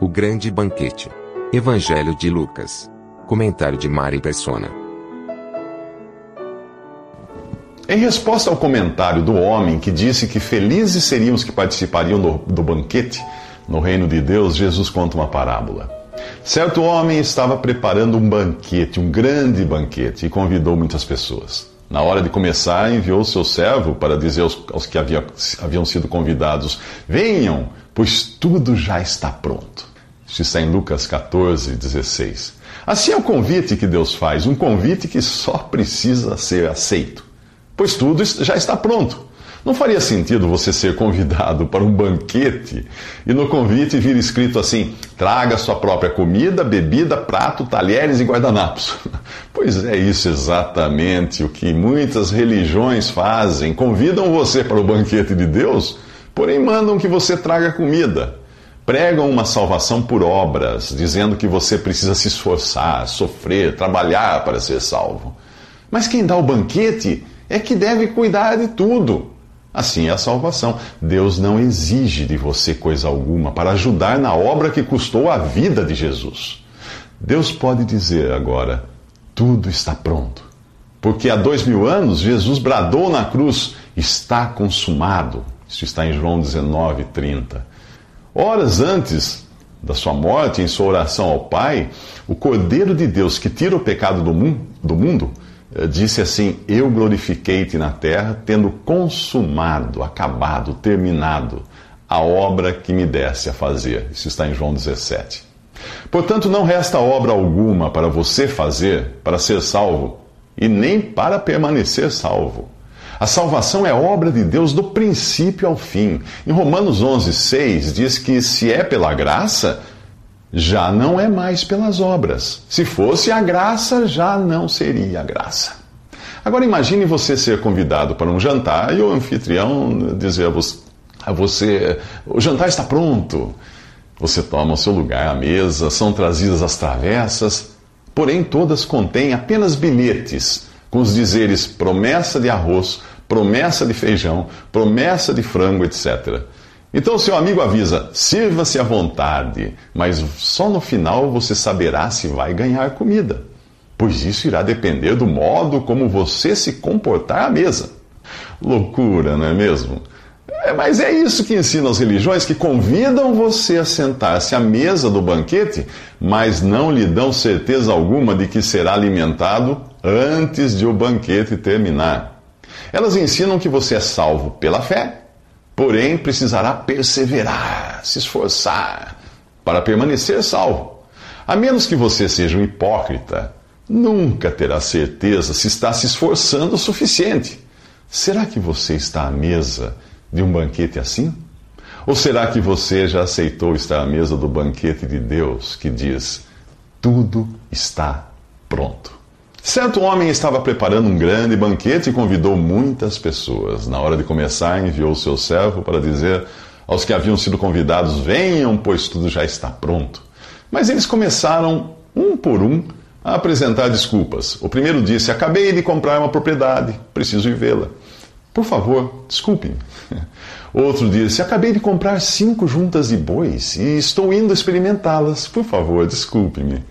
O Grande Banquete. Evangelho de Lucas. Comentário de Mari Persona. Em resposta ao comentário do homem que disse que felizes seriam os que participariam do, do banquete no reino de Deus, Jesus conta uma parábola. Certo homem estava preparando um banquete, um grande banquete, e convidou muitas pessoas. Na hora de começar, enviou seu servo para dizer aos, aos que havia, haviam sido convidados: Venham, pois tudo já está pronto. Isso está em Lucas 14, 16. Assim é o convite que Deus faz, um convite que só precisa ser aceito, pois tudo já está pronto. Não faria sentido você ser convidado para um banquete e no convite vir escrito assim: traga sua própria comida, bebida, prato, talheres e guardanapos. Pois é isso exatamente o que muitas religiões fazem. Convidam você para o banquete de Deus, porém mandam que você traga comida. Pregam uma salvação por obras, dizendo que você precisa se esforçar, sofrer, trabalhar para ser salvo. Mas quem dá o banquete é que deve cuidar de tudo. Assim é a salvação. Deus não exige de você coisa alguma para ajudar na obra que custou a vida de Jesus. Deus pode dizer agora: tudo está pronto. Porque há dois mil anos Jesus bradou na cruz: está consumado. Isso está em João 19, 30. Horas antes da sua morte, em sua oração ao Pai, o Cordeiro de Deus que tira o pecado do, mundo eh, disse assim: Eu glorifiquei-te na terra, tendo consumado, acabado, terminado a obra que me desse a fazer. Isso está em João 17. Portanto, não resta obra alguma para você fazer para ser salvo, e nem para permanecer salvo. A salvação é obra de Deus do princípio ao fim. Em Romanos 11, 6 diz que se é pela graça, já não é mais pelas obras. Se fosse a graça, já não seria a graça. Agora imagine você ser convidado para um jantar e o anfitrião dizer a você: o jantar está pronto. Você toma o seu lugar à mesa, são trazidas as travessas, porém todas contêm apenas bilhetes com os dizeres promessa de arroz, promessa de feijão, promessa de frango, etc. Então seu amigo avisa: sirva-se à vontade, mas só no final você saberá se vai ganhar comida, pois isso irá depender do modo como você se comportar à mesa. Loucura, não é mesmo? É, mas é isso que ensinam as religiões que convidam você a sentar-se à mesa do banquete, mas não lhe dão certeza alguma de que será alimentado antes de o banquete terminar. Elas ensinam que você é salvo pela fé Porém, precisará perseverar, se esforçar para permanecer salvo. A menos que você seja um hipócrita, nunca terá certeza se está se esforçando o suficiente. Será que você está à mesa de um banquete assim? Ou será que você já aceitou estar à mesa do banquete de Deus que diz: tudo está pronto? Certo homem estava preparando um grande banquete e convidou muitas pessoas. Na hora de começar, enviou seu servo para dizer aos que haviam sido convidados: Venham, pois tudo já está pronto. Mas eles começaram, um por um, a apresentar desculpas. O primeiro disse: Acabei de comprar uma propriedade, preciso ir vê-la. Por favor, desculpe-me. Outro disse: Acabei de comprar cinco juntas de bois e estou indo experimentá-las. Por favor, desculpe-me.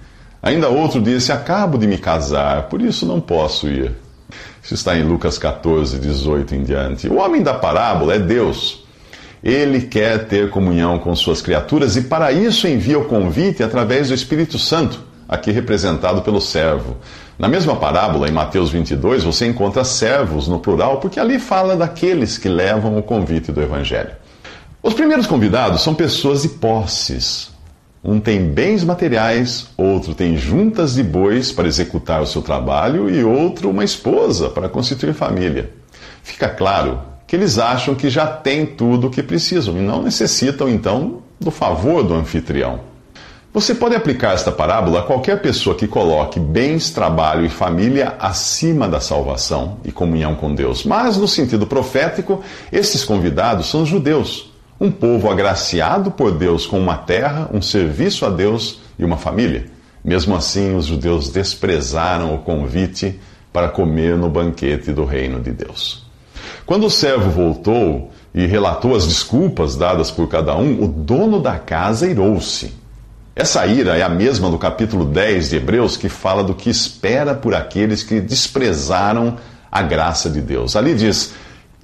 Ainda outro disse: Acabo de me casar, por isso não posso ir. Isso está em Lucas 14, 18 em diante. O homem da parábola é Deus. Ele quer ter comunhão com suas criaturas e para isso envia o convite através do Espírito Santo, aqui representado pelo servo. Na mesma parábola, em Mateus 22, você encontra servos no plural, porque ali fala daqueles que levam o convite do Evangelho. Os primeiros convidados são pessoas de posses, um tem bens materiais, outro tem juntas de bois para executar o seu trabalho e outro uma esposa para constituir família. Fica claro que eles acham que já têm tudo o que precisam e não necessitam, então, do favor do anfitrião. Você pode aplicar esta parábola a qualquer pessoa que coloque bens, trabalho e família acima da salvação e comunhão com Deus. Mas, no sentido profético, estes convidados são judeus, um povo agraciado por Deus com uma terra, um serviço a Deus e uma família. Mesmo assim, os judeus desprezaram o convite para comer no banquete do reino de Deus. Quando o servo voltou e relatou as desculpas dadas por cada um, o dono da casa irou-se essa ira é a mesma do capítulo 10 de Hebreus, que fala do que espera por aqueles que desprezaram a graça de Deus. Ali diz: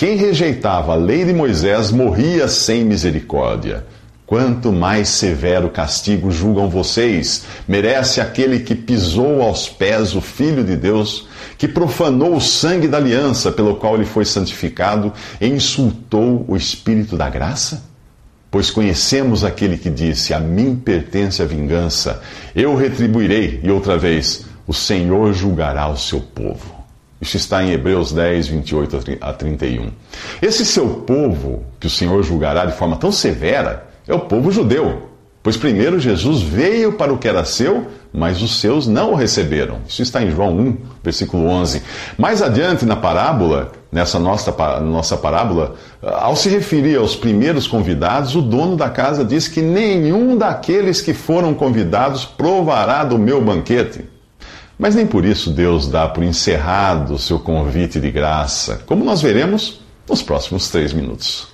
Quem rejeitava a lei de Moisés morria sem misericórdia. Quanto mais severo castigo julgam vocês, merece aquele que pisou aos pés o Filho de Deus, que profanou o sangue da aliança pelo qual ele foi santificado e insultou o Espírito da graça? Pois conhecemos aquele que disse: A mim pertence a vingança, eu retribuirei. E outra vez, o Senhor julgará o seu povo. Isso está em Hebreus 10, 28 a 31. Esse seu povo, que o Senhor julgará de forma tão severa, é o povo judeu. Pois primeiro Jesus veio para o que era seu, mas os seus não o receberam. Isso está em João 1, versículo 11. Mais adiante na parábola, nessa nossa, nossa parábola, ao se referir aos primeiros convidados, o dono da casa diz que nenhum daqueles que foram convidados provará do meu banquete. Mas nem por isso Deus dá por encerrado o seu convite de graça, como nós veremos nos próximos três minutos.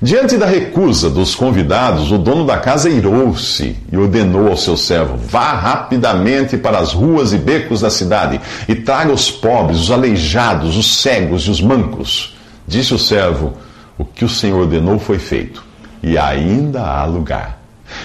Diante da recusa dos convidados, o dono da casa irou-se e ordenou ao seu servo: Vá rapidamente para as ruas e becos da cidade e traga os pobres, os aleijados, os cegos e os mancos. Disse o servo: O que o Senhor ordenou foi feito, e ainda há lugar.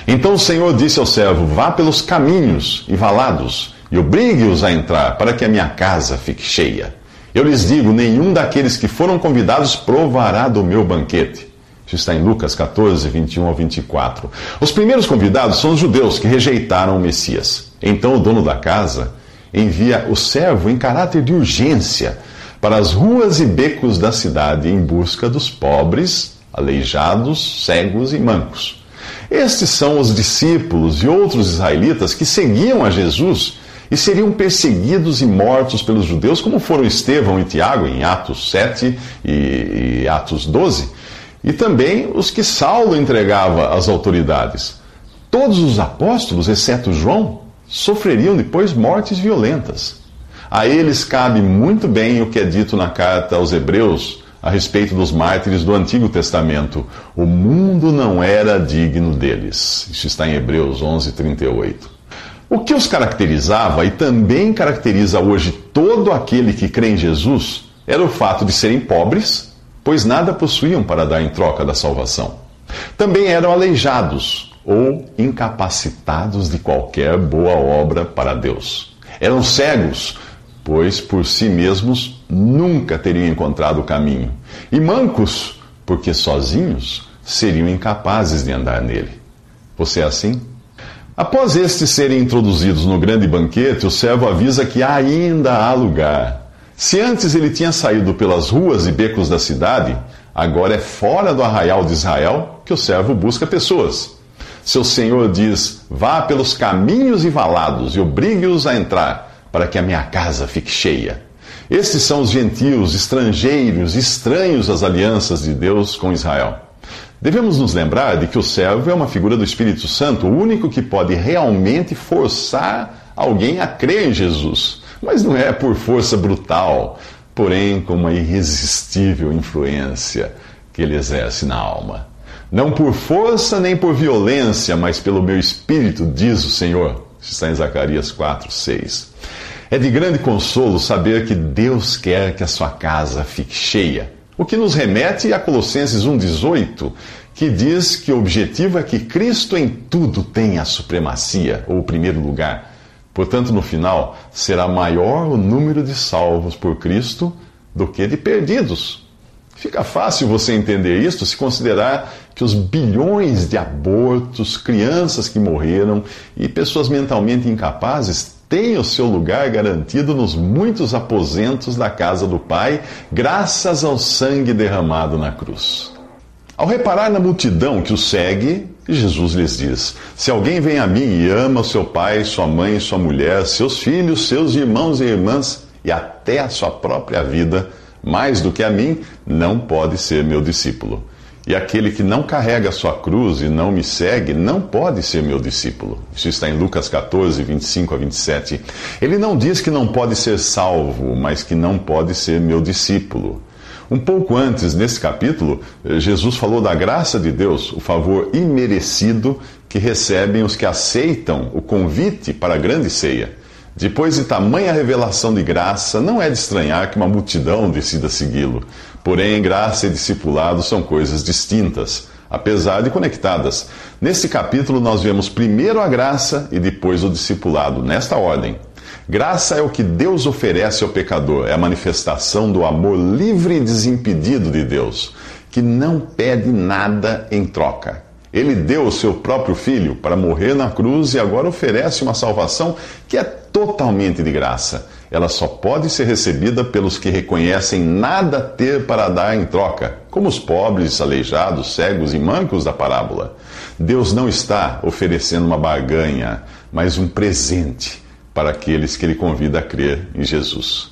Então o Senhor disse ao servo: Vá pelos caminhos e valados e obrigue-os a entrar, para que a minha casa fique cheia. Eu lhes digo: nenhum daqueles que foram convidados provará do meu banquete. Isso está em Lucas 14, 21 ao 24. Os primeiros convidados são os judeus que rejeitaram o Messias. Então o dono da casa envia o servo em caráter de urgência para as ruas e becos da cidade em busca dos pobres, aleijados, cegos e mancos. Estes são os discípulos e outros israelitas que seguiam a Jesus e seriam perseguidos e mortos pelos judeus, como foram Estevão e Tiago em Atos 7 e, e Atos 12 e também os que Saulo entregava às autoridades. Todos os apóstolos, exceto João, sofreriam depois mortes violentas. A eles cabe muito bem o que é dito na carta aos Hebreus a respeito dos mártires do Antigo Testamento. O mundo não era digno deles. Isso está em Hebreus 11, 38. O que os caracterizava e também caracteriza hoje todo aquele que crê em Jesus era o fato de serem pobres pois nada possuíam para dar em troca da salvação. Também eram aleijados ou incapacitados de qualquer boa obra para Deus. Eram cegos, pois por si mesmos nunca teriam encontrado o caminho. E mancos, porque sozinhos seriam incapazes de andar nele. Você é assim? Após estes serem introduzidos no grande banquete, o servo avisa que ainda há lugar. Se antes ele tinha saído pelas ruas e becos da cidade, agora é fora do arraial de Israel que o servo busca pessoas. Seu senhor diz: Vá pelos caminhos e valados e obrigue-os a entrar, para que a minha casa fique cheia. Estes são os gentios, estrangeiros, estranhos às alianças de Deus com Israel. Devemos nos lembrar de que o servo é uma figura do Espírito Santo, o único que pode realmente forçar alguém a crer em Jesus mas não é por força brutal, porém com uma irresistível influência que ele exerce na alma. Não por força nem por violência, mas pelo meu espírito, diz o Senhor. Está em Zacarias 4, 6. É de grande consolo saber que Deus quer que a sua casa fique cheia. O que nos remete a Colossenses 1,18, que diz que o objetivo é que Cristo em tudo tenha a supremacia, ou o primeiro lugar. Portanto, no final, será maior o número de salvos por Cristo do que de perdidos. Fica fácil você entender isto se considerar que os bilhões de abortos, crianças que morreram e pessoas mentalmente incapazes tem o seu lugar garantido nos muitos aposentos da casa do Pai, graças ao sangue derramado na cruz. Ao reparar na multidão que o segue, Jesus lhes diz: Se alguém vem a mim e ama seu pai, sua mãe, sua mulher, seus filhos, seus irmãos e irmãs e até a sua própria vida, mais do que a mim, não pode ser meu discípulo. E aquele que não carrega sua cruz e não me segue, não pode ser meu discípulo. Isso está em Lucas 14, 25 a 27. Ele não diz que não pode ser salvo, mas que não pode ser meu discípulo. Um pouco antes, nesse capítulo, Jesus falou da graça de Deus, o favor imerecido que recebem os que aceitam o convite para a grande ceia. Depois de tamanha revelação de graça, não é de estranhar que uma multidão decida segui-lo. Porém, graça e discipulado são coisas distintas, apesar de conectadas. Nesse capítulo, nós vemos primeiro a graça e depois o discipulado, nesta ordem. Graça é o que Deus oferece ao pecador, é a manifestação do amor livre e desimpedido de Deus, que não pede nada em troca. Ele deu o seu próprio filho para morrer na cruz e agora oferece uma salvação que é totalmente de graça. Ela só pode ser recebida pelos que reconhecem nada ter para dar em troca, como os pobres, aleijados, cegos e mancos da parábola. Deus não está oferecendo uma barganha, mas um presente para aqueles que ele convida a crer em Jesus.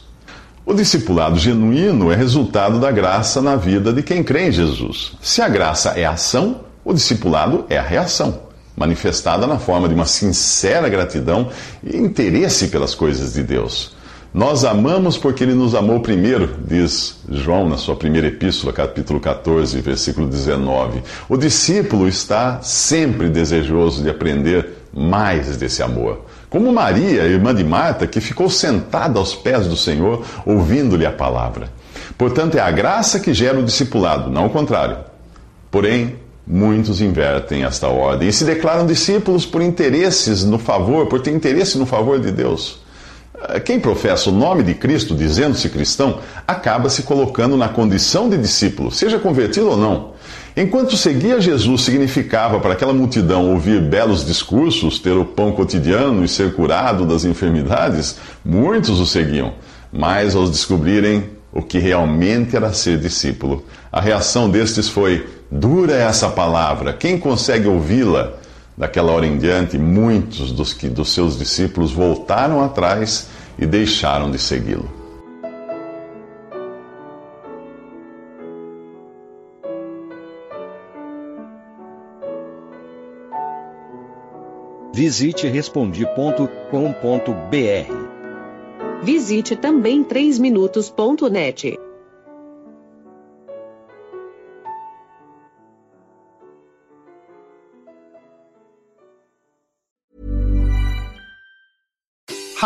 O discipulado genuíno é resultado da graça na vida de quem crê em Jesus. Se a graça é ação, o discipulado é a reação, manifestada na forma de uma sincera gratidão e interesse pelas coisas de Deus. Nós amamos porque ele nos amou primeiro, diz João na sua primeira epístola, capítulo 14, versículo 19. O discípulo está sempre desejoso de aprender mais desse amor. Como Maria, irmã de Marta, que ficou sentada aos pés do Senhor, ouvindo-lhe a palavra. Portanto, é a graça que gera o discipulado, não o contrário. Porém, Muitos invertem esta ordem e se declaram discípulos por interesses no favor, por ter interesse no favor de Deus. Quem professa o nome de Cristo dizendo-se cristão, acaba se colocando na condição de discípulo, seja convertido ou não. Enquanto seguir Jesus significava para aquela multidão ouvir belos discursos, ter o pão cotidiano e ser curado das enfermidades, muitos o seguiam. Mas ao descobrirem o que realmente era ser discípulo, a reação destes foi: Dura essa palavra, quem consegue ouvi-la? Daquela hora em diante, muitos dos, que, dos seus discípulos voltaram atrás e deixaram de segui-lo. Visite respondi.com.br. Visite também 3minutos.net.